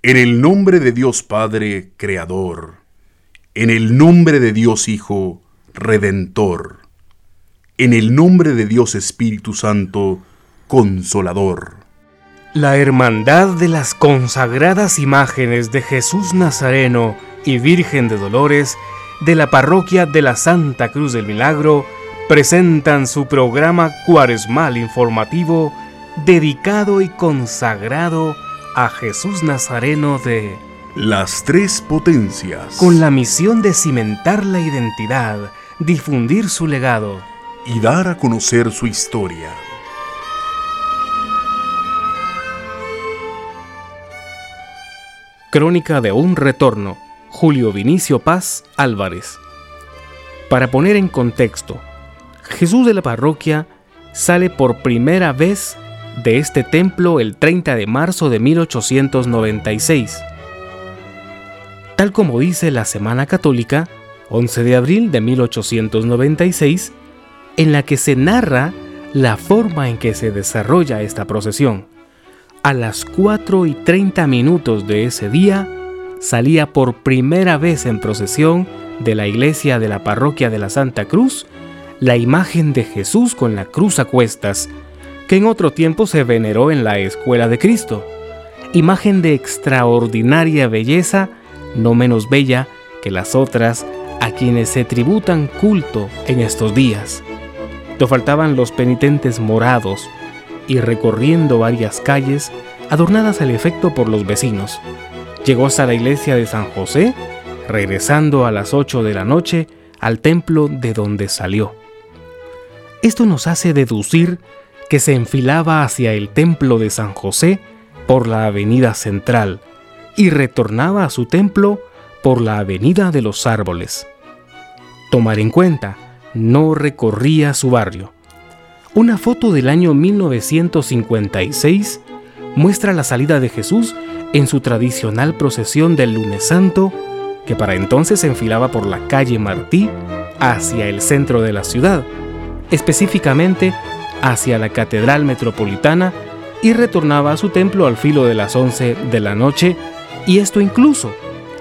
En el nombre de Dios Padre, Creador. En el nombre de Dios Hijo, Redentor. En el nombre de Dios Espíritu Santo, Consolador. La Hermandad de las consagradas imágenes de Jesús Nazareno y Virgen de Dolores de la Parroquia de la Santa Cruz del Milagro presentan su programa cuaresmal informativo dedicado y consagrado a Jesús Nazareno de Las Tres Potencias, con la misión de cimentar la identidad, difundir su legado y dar a conocer su historia. Crónica de un retorno, Julio Vinicio Paz Álvarez. Para poner en contexto, Jesús de la parroquia sale por primera vez de este templo el 30 de marzo de 1896. Tal como dice la Semana Católica, 11 de abril de 1896, en la que se narra la forma en que se desarrolla esta procesión. A las 4 y 30 minutos de ese día, salía por primera vez en procesión de la iglesia de la parroquia de la Santa Cruz la imagen de Jesús con la cruz a cuestas, que en otro tiempo se veneró en la Escuela de Cristo, imagen de extraordinaria belleza, no menos bella que las otras a quienes se tributan culto en estos días. No faltaban los penitentes morados y recorriendo varias calles adornadas al efecto por los vecinos. Llegó hasta la iglesia de San José, regresando a las 8 de la noche al templo de donde salió. Esto nos hace deducir que se enfilaba hacia el templo de San José por la avenida central y retornaba a su templo por la avenida de los árboles. Tomar en cuenta, no recorría su barrio. Una foto del año 1956 muestra la salida de Jesús en su tradicional procesión del lunes santo, que para entonces se enfilaba por la calle Martí hacia el centro de la ciudad, específicamente hacia la Catedral Metropolitana y retornaba a su templo al filo de las 11 de la noche, y esto incluso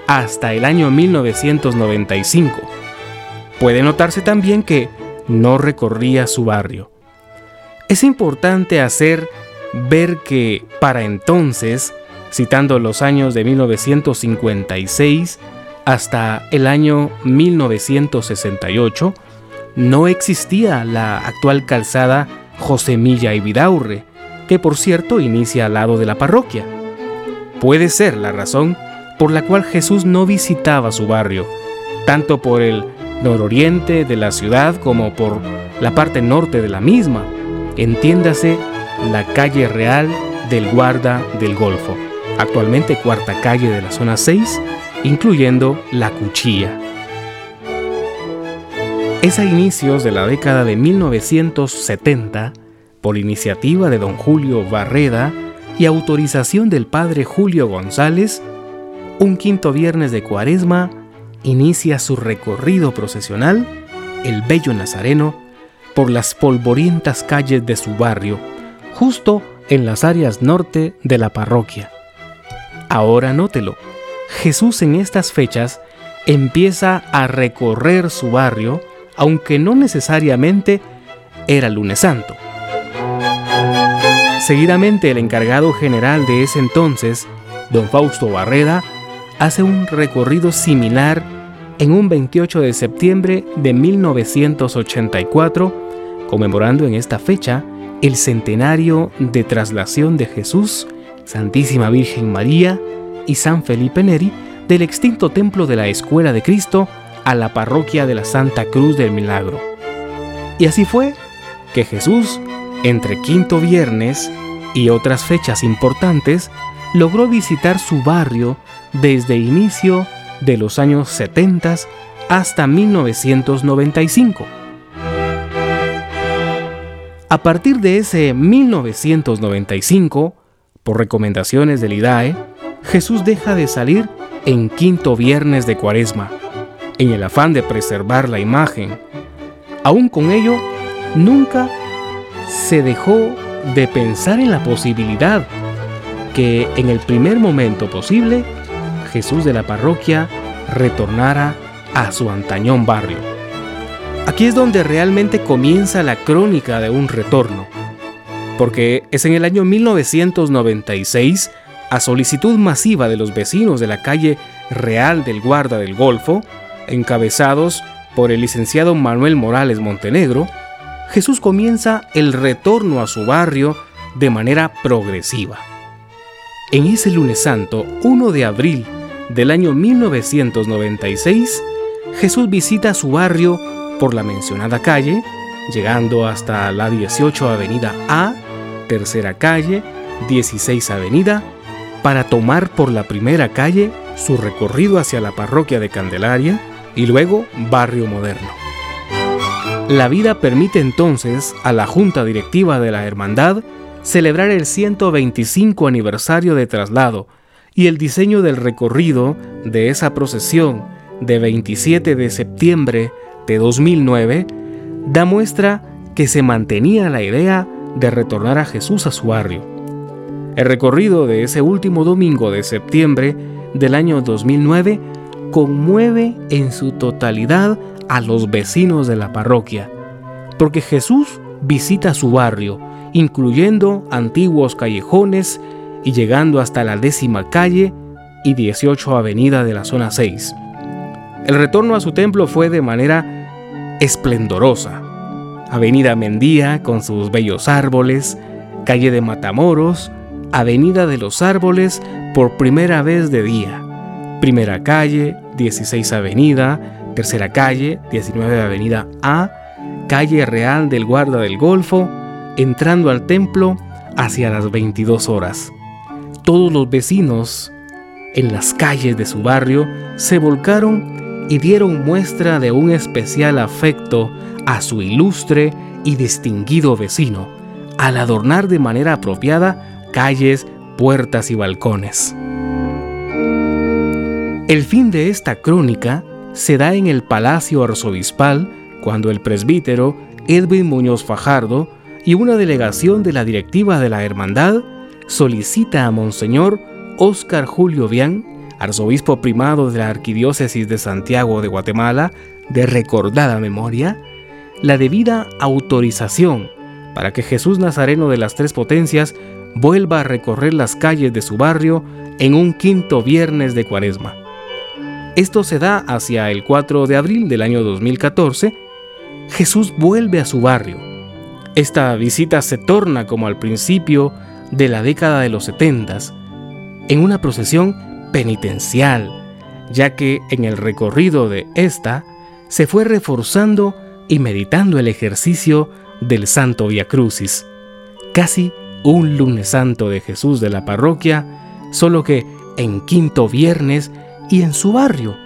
hasta el año 1995. Puede notarse también que no recorría su barrio. Es importante hacer ver que para entonces, citando los años de 1956 hasta el año 1968, no existía la actual calzada Josemilla y Vidaurre, que por cierto inicia al lado de la parroquia. Puede ser la razón por la cual Jesús no visitaba su barrio, tanto por el nororiente de la ciudad como por la parte norte de la misma, entiéndase la calle real del Guarda del Golfo, actualmente cuarta calle de la zona 6, incluyendo la Cuchilla. Es a inicios de la década de 1970, por iniciativa de don Julio Barreda y autorización del padre Julio González, un quinto viernes de cuaresma inicia su recorrido procesional, el Bello Nazareno, por las polvorientas calles de su barrio, justo en las áreas norte de la parroquia. Ahora nótelo, Jesús en estas fechas empieza a recorrer su barrio aunque no necesariamente era lunes santo. Seguidamente el encargado general de ese entonces, don Fausto Barreda, hace un recorrido similar en un 28 de septiembre de 1984, conmemorando en esta fecha el centenario de traslación de Jesús, Santísima Virgen María y San Felipe Neri del extinto templo de la Escuela de Cristo a la parroquia de la Santa Cruz del Milagro. Y así fue que Jesús, entre quinto viernes y otras fechas importantes, logró visitar su barrio desde inicio de los años 70 hasta 1995. A partir de ese 1995, por recomendaciones del IDAE, Jesús deja de salir en quinto viernes de cuaresma en el afán de preservar la imagen. Aún con ello, nunca se dejó de pensar en la posibilidad que en el primer momento posible Jesús de la parroquia retornara a su antañón barrio. Aquí es donde realmente comienza la crónica de un retorno, porque es en el año 1996, a solicitud masiva de los vecinos de la calle Real del Guarda del Golfo, encabezados por el licenciado Manuel Morales Montenegro, Jesús comienza el retorno a su barrio de manera progresiva. En ese lunes santo, 1 de abril del año 1996, Jesús visita su barrio por la mencionada calle, llegando hasta la 18 Avenida A, tercera calle, 16 Avenida, para tomar por la primera calle su recorrido hacia la parroquia de Candelaria y luego Barrio Moderno. La vida permite entonces a la Junta Directiva de la Hermandad celebrar el 125 aniversario de traslado y el diseño del recorrido de esa procesión de 27 de septiembre de 2009 da muestra que se mantenía la idea de retornar a Jesús a su barrio. El recorrido de ese último domingo de septiembre del año 2009 conmueve en su totalidad a los vecinos de la parroquia, porque Jesús visita su barrio, incluyendo antiguos callejones y llegando hasta la décima calle y 18 avenida de la zona 6. El retorno a su templo fue de manera esplendorosa. Avenida Mendía con sus bellos árboles, calle de Matamoros, Avenida de los Árboles por primera vez de día, primera calle, 16 Avenida, tercera calle, 19 Avenida A, calle Real del Guarda del Golfo, entrando al templo hacia las 22 horas. Todos los vecinos en las calles de su barrio se volcaron y dieron muestra de un especial afecto a su ilustre y distinguido vecino, al adornar de manera apropiada calles, puertas y balcones. El fin de esta crónica se da en el Palacio Arzobispal cuando el presbítero Edwin Muñoz Fajardo y una delegación de la directiva de la Hermandad solicita a Monseñor Óscar Julio Vian, arzobispo primado de la Arquidiócesis de Santiago de Guatemala, de recordada memoria, la debida autorización para que Jesús Nazareno de las Tres Potencias vuelva a recorrer las calles de su barrio en un quinto viernes de cuaresma. Esto se da hacia el 4 de abril del año 2014. Jesús vuelve a su barrio. Esta visita se torna como al principio de la década de los 70 en una procesión penitencial, ya que en el recorrido de esta se fue reforzando y meditando el ejercicio del Santo Via Crucis, casi un lunes santo de Jesús de la parroquia, solo que en quinto viernes y en su barrio.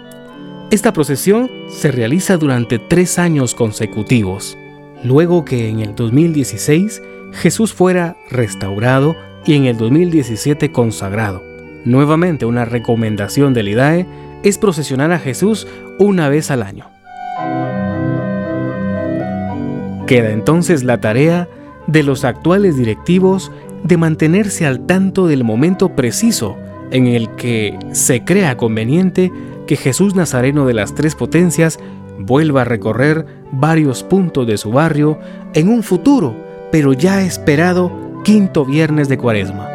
Esta procesión se realiza durante tres años consecutivos, luego que en el 2016 Jesús fuera restaurado y en el 2017 consagrado. Nuevamente una recomendación del IDAE es procesionar a Jesús una vez al año. Queda entonces la tarea de los actuales directivos de mantenerse al tanto del momento preciso en el que se crea conveniente que Jesús Nazareno de las Tres Potencias vuelva a recorrer varios puntos de su barrio en un futuro, pero ya esperado, quinto viernes de Cuaresma.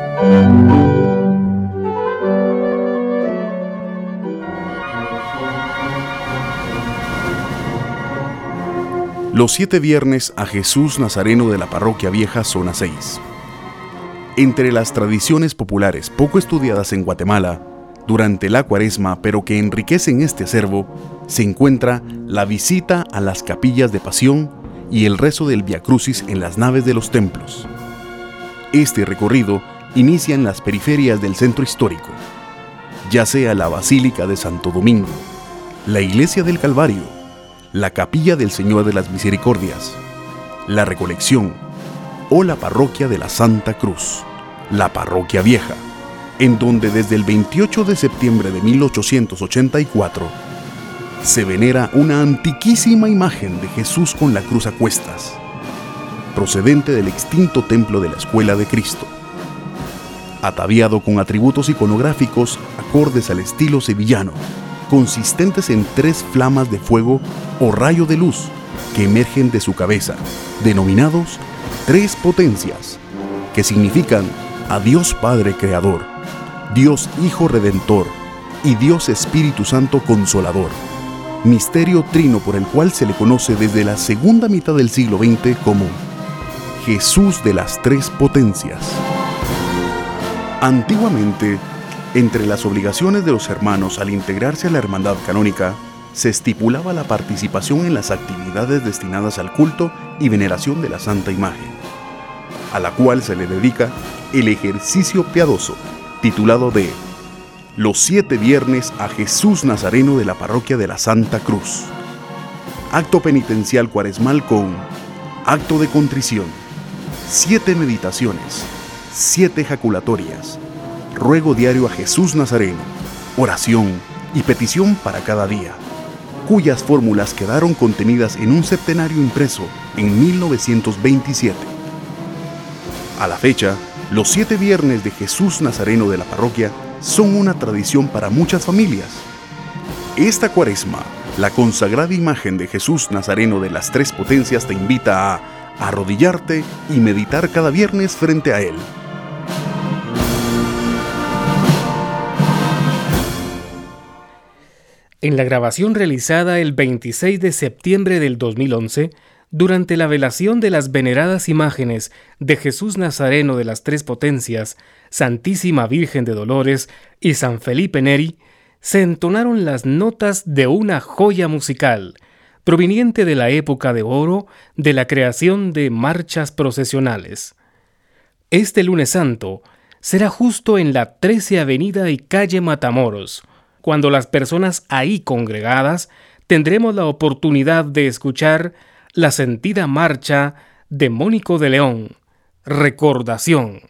Los siete viernes a Jesús Nazareno de la Parroquia Vieja Zona 6. Entre las tradiciones populares poco estudiadas en Guatemala, durante la cuaresma, pero que enriquecen este acervo, se encuentra la visita a las capillas de pasión y el rezo del Via Crucis en las naves de los templos. Este recorrido inicia en las periferias del centro histórico, ya sea la Basílica de Santo Domingo, la Iglesia del Calvario, la Capilla del Señor de las Misericordias, la Recolección o la Parroquia de la Santa Cruz, la Parroquia Vieja, en donde desde el 28 de septiembre de 1884 se venera una antiquísima imagen de Jesús con la cruz a cuestas, procedente del extinto templo de la Escuela de Cristo. ataviado con atributos iconográficos acordes al estilo sevillano, consistentes en tres flamas de fuego o rayo de luz que emergen de su cabeza, denominados tres potencias, que significan a Dios Padre Creador, Dios Hijo Redentor y Dios Espíritu Santo Consolador, misterio trino por el cual se le conoce desde la segunda mitad del siglo XX como Jesús de las Tres Potencias. Antiguamente, entre las obligaciones de los hermanos al integrarse a la hermandad canónica, se estipulaba la participación en las actividades destinadas al culto y veneración de la Santa Imagen, a la cual se le dedica el ejercicio piadoso, titulado de Los siete viernes a Jesús Nazareno de la parroquia de la Santa Cruz. Acto penitencial cuaresmal con acto de contrición, siete meditaciones, siete ejaculatorias, ruego diario a Jesús Nazareno, oración y petición para cada día, cuyas fórmulas quedaron contenidas en un septenario impreso en 1927. A la fecha, los siete viernes de Jesús Nazareno de la parroquia son una tradición para muchas familias. Esta cuaresma, la consagrada imagen de Jesús Nazareno de las tres potencias te invita a arrodillarte y meditar cada viernes frente a Él. En la grabación realizada el 26 de septiembre del 2011, durante la velación de las veneradas imágenes de Jesús Nazareno de las Tres Potencias, Santísima Virgen de Dolores y San Felipe Neri, se entonaron las notas de una joya musical, proveniente de la época de oro de la creación de marchas procesionales. Este lunes santo será justo en la 13 Avenida y calle Matamoros, cuando las personas ahí congregadas tendremos la oportunidad de escuchar la sentida marcha de Mónico de León, Recordación.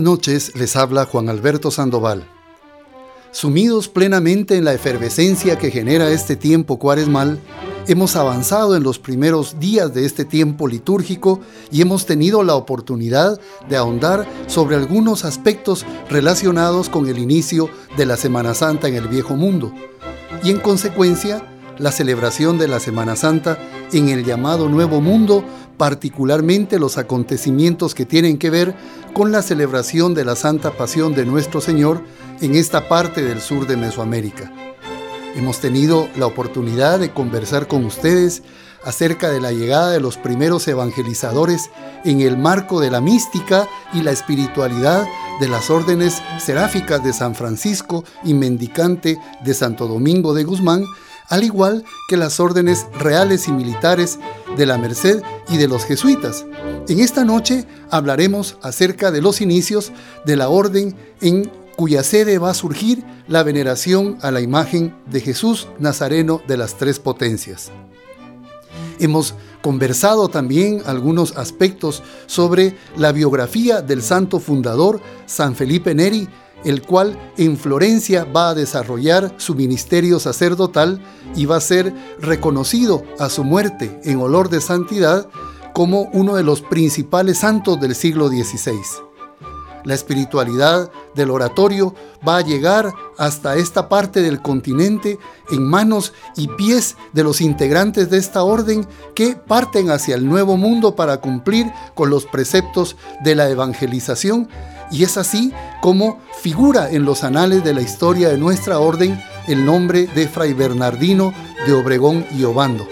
Noches, les habla Juan Alberto Sandoval. Sumidos plenamente en la efervescencia que genera este tiempo cuaresmal, hemos avanzado en los primeros días de este tiempo litúrgico y hemos tenido la oportunidad de ahondar sobre algunos aspectos relacionados con el inicio de la Semana Santa en el Viejo Mundo y en consecuencia la celebración de la Semana Santa en el llamado Nuevo Mundo, particularmente los acontecimientos que tienen que ver con la celebración de la Santa Pasión de nuestro Señor en esta parte del sur de Mesoamérica. Hemos tenido la oportunidad de conversar con ustedes acerca de la llegada de los primeros evangelizadores en el marco de la mística y la espiritualidad de las órdenes seráficas de San Francisco y mendicante de Santo Domingo de Guzmán, al igual que las órdenes reales y militares de la Merced y de los jesuitas. En esta noche hablaremos acerca de los inicios de la orden en cuya sede va a surgir la veneración a la imagen de Jesús Nazareno de las Tres Potencias. Hemos conversado también algunos aspectos sobre la biografía del santo fundador San Felipe Neri, el cual en Florencia va a desarrollar su ministerio sacerdotal y va a ser reconocido a su muerte en olor de santidad como uno de los principales santos del siglo XVI. La espiritualidad del oratorio va a llegar hasta esta parte del continente en manos y pies de los integrantes de esta orden que parten hacia el nuevo mundo para cumplir con los preceptos de la evangelización y es así como figura en los anales de la historia de nuestra orden el nombre de Fray Bernardino de Obregón y Obando.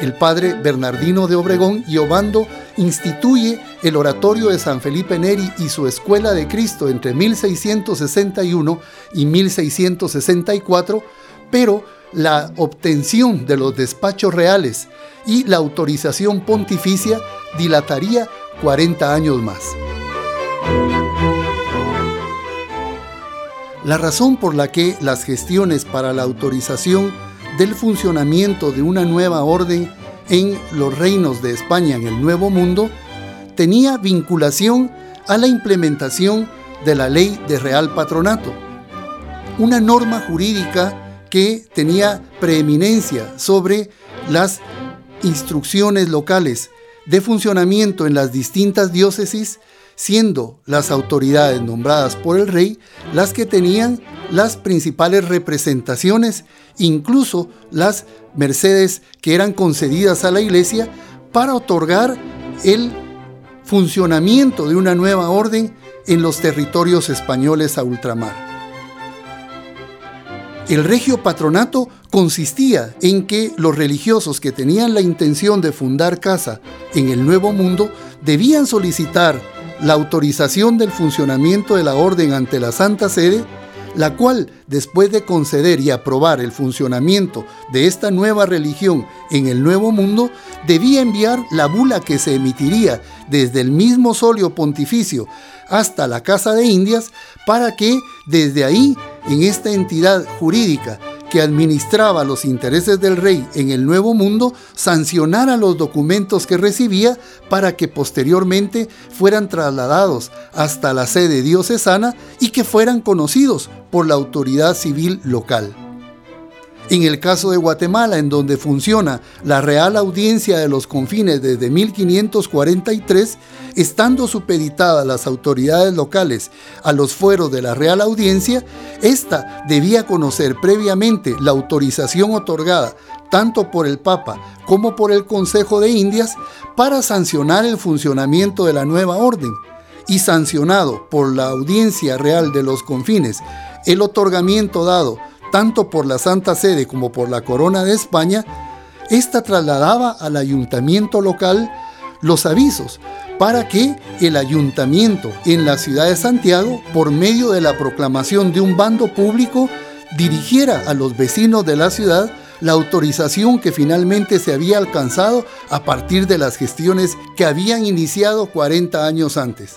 El padre Bernardino de Obregón y Obando instituye el oratorio de San Felipe Neri y su escuela de Cristo entre 1661 y 1664, pero la obtención de los despachos reales y la autorización pontificia dilataría 40 años más. La razón por la que las gestiones para la autorización del funcionamiento de una nueva orden en los reinos de España en el Nuevo Mundo tenía vinculación a la implementación de la ley de real patronato, una norma jurídica que tenía preeminencia sobre las instrucciones locales de funcionamiento en las distintas diócesis siendo las autoridades nombradas por el rey las que tenían las principales representaciones, incluso las mercedes que eran concedidas a la iglesia para otorgar el funcionamiento de una nueva orden en los territorios españoles a ultramar. El regio patronato consistía en que los religiosos que tenían la intención de fundar casa en el Nuevo Mundo debían solicitar la autorización del funcionamiento de la orden ante la Santa Sede, la cual, después de conceder y aprobar el funcionamiento de esta nueva religión en el Nuevo Mundo, debía enviar la bula que se emitiría desde el mismo solio pontificio hasta la Casa de Indias para que desde ahí, en esta entidad jurídica que administraba los intereses del rey en el Nuevo Mundo sancionara los documentos que recibía para que posteriormente fueran trasladados hasta la sede diocesana y que fueran conocidos por la autoridad civil local. En el caso de Guatemala, en donde funciona la Real Audiencia de los Confines desde 1543, estando supeditadas las autoridades locales a los fueros de la Real Audiencia, ésta debía conocer previamente la autorización otorgada tanto por el Papa como por el Consejo de Indias para sancionar el funcionamiento de la nueva orden y sancionado por la Audiencia Real de los Confines el otorgamiento dado tanto por la Santa Sede como por la Corona de España, esta trasladaba al ayuntamiento local los avisos para que el ayuntamiento en la ciudad de Santiago, por medio de la proclamación de un bando público, dirigiera a los vecinos de la ciudad la autorización que finalmente se había alcanzado a partir de las gestiones que habían iniciado 40 años antes.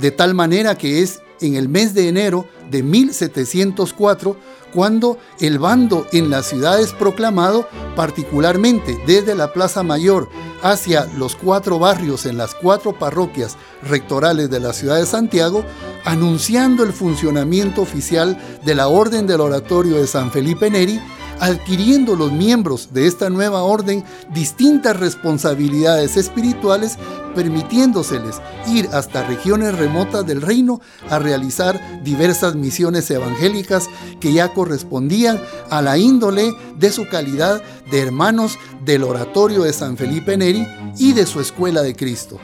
De tal manera que es en el mes de enero de 1704 cuando el bando en la ciudad es proclamado, particularmente desde la Plaza Mayor hacia los cuatro barrios en las cuatro parroquias rectorales de la ciudad de Santiago, anunciando el funcionamiento oficial de la Orden del Oratorio de San Felipe Neri adquiriendo los miembros de esta nueva orden distintas responsabilidades espirituales, permitiéndoseles ir hasta regiones remotas del reino a realizar diversas misiones evangélicas que ya correspondían a la índole de su calidad de hermanos del oratorio de San Felipe Neri y de su escuela de Cristo.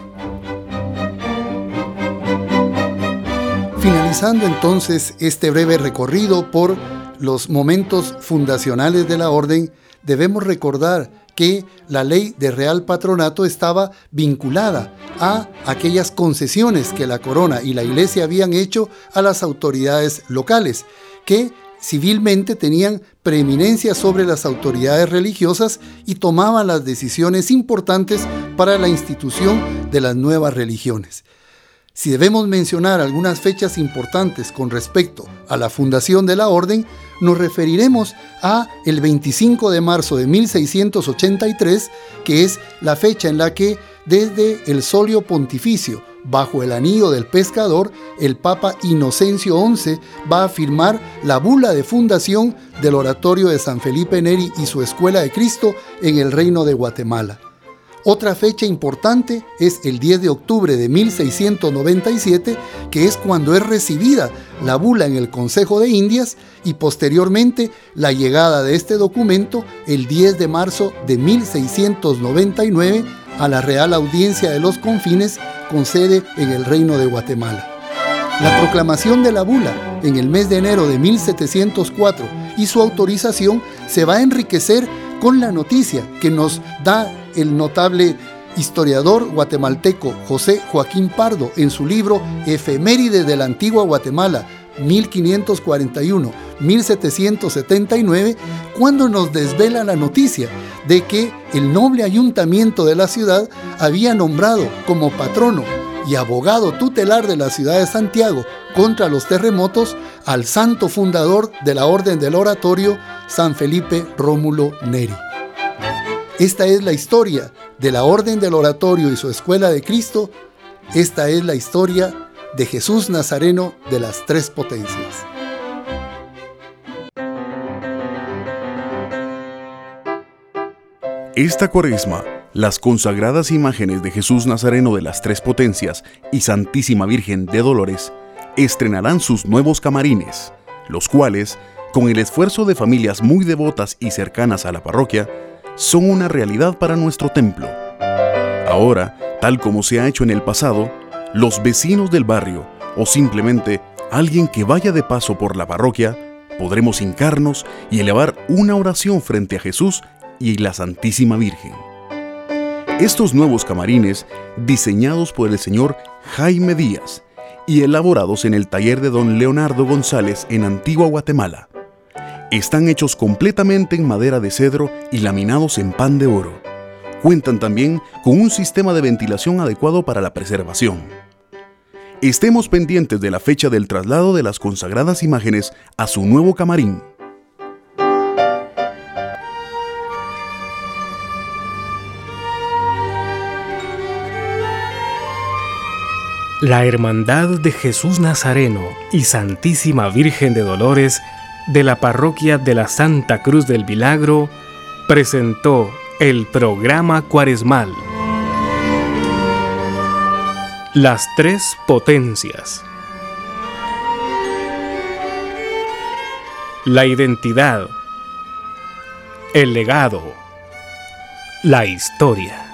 Finalizando entonces este breve recorrido por los momentos fundacionales de la orden, debemos recordar que la ley de real patronato estaba vinculada a aquellas concesiones que la corona y la iglesia habían hecho a las autoridades locales, que civilmente tenían preeminencia sobre las autoridades religiosas y tomaban las decisiones importantes para la institución de las nuevas religiones. Si debemos mencionar algunas fechas importantes con respecto a la fundación de la orden, nos referiremos a el 25 de marzo de 1683, que es la fecha en la que desde el solio pontificio bajo el anillo del pescador, el Papa Inocencio XI va a firmar la bula de fundación del oratorio de San Felipe Neri y su Escuela de Cristo en el Reino de Guatemala. Otra fecha importante es el 10 de octubre de 1697, que es cuando es recibida la bula en el Consejo de Indias y posteriormente la llegada de este documento el 10 de marzo de 1699 a la Real Audiencia de los Confines con sede en el Reino de Guatemala. La proclamación de la bula en el mes de enero de 1704 y su autorización se va a enriquecer con la noticia que nos da el notable historiador guatemalteco José Joaquín Pardo en su libro Efeméride de la Antigua Guatemala 1541-1779, cuando nos desvela la noticia de que el noble ayuntamiento de la ciudad había nombrado como patrono y abogado tutelar de la ciudad de Santiago contra los terremotos al santo fundador de la Orden del Oratorio, San Felipe Rómulo Neri. Esta es la historia de la Orden del Oratorio y su Escuela de Cristo. Esta es la historia de Jesús Nazareno de las Tres Potencias. Esta cuaresma, las consagradas imágenes de Jesús Nazareno de las Tres Potencias y Santísima Virgen de Dolores estrenarán sus nuevos camarines, los cuales, con el esfuerzo de familias muy devotas y cercanas a la parroquia, son una realidad para nuestro templo. Ahora, tal como se ha hecho en el pasado, los vecinos del barrio o simplemente alguien que vaya de paso por la parroquia, podremos hincarnos y elevar una oración frente a Jesús y la Santísima Virgen. Estos nuevos camarines, diseñados por el señor Jaime Díaz y elaborados en el taller de don Leonardo González en Antigua Guatemala, están hechos completamente en madera de cedro y laminados en pan de oro. Cuentan también con un sistema de ventilación adecuado para la preservación. Estemos pendientes de la fecha del traslado de las consagradas imágenes a su nuevo camarín. La Hermandad de Jesús Nazareno y Santísima Virgen de Dolores de la parroquia de la Santa Cruz del Milagro presentó el programa cuaresmal. Las tres potencias. La identidad. El legado. La historia.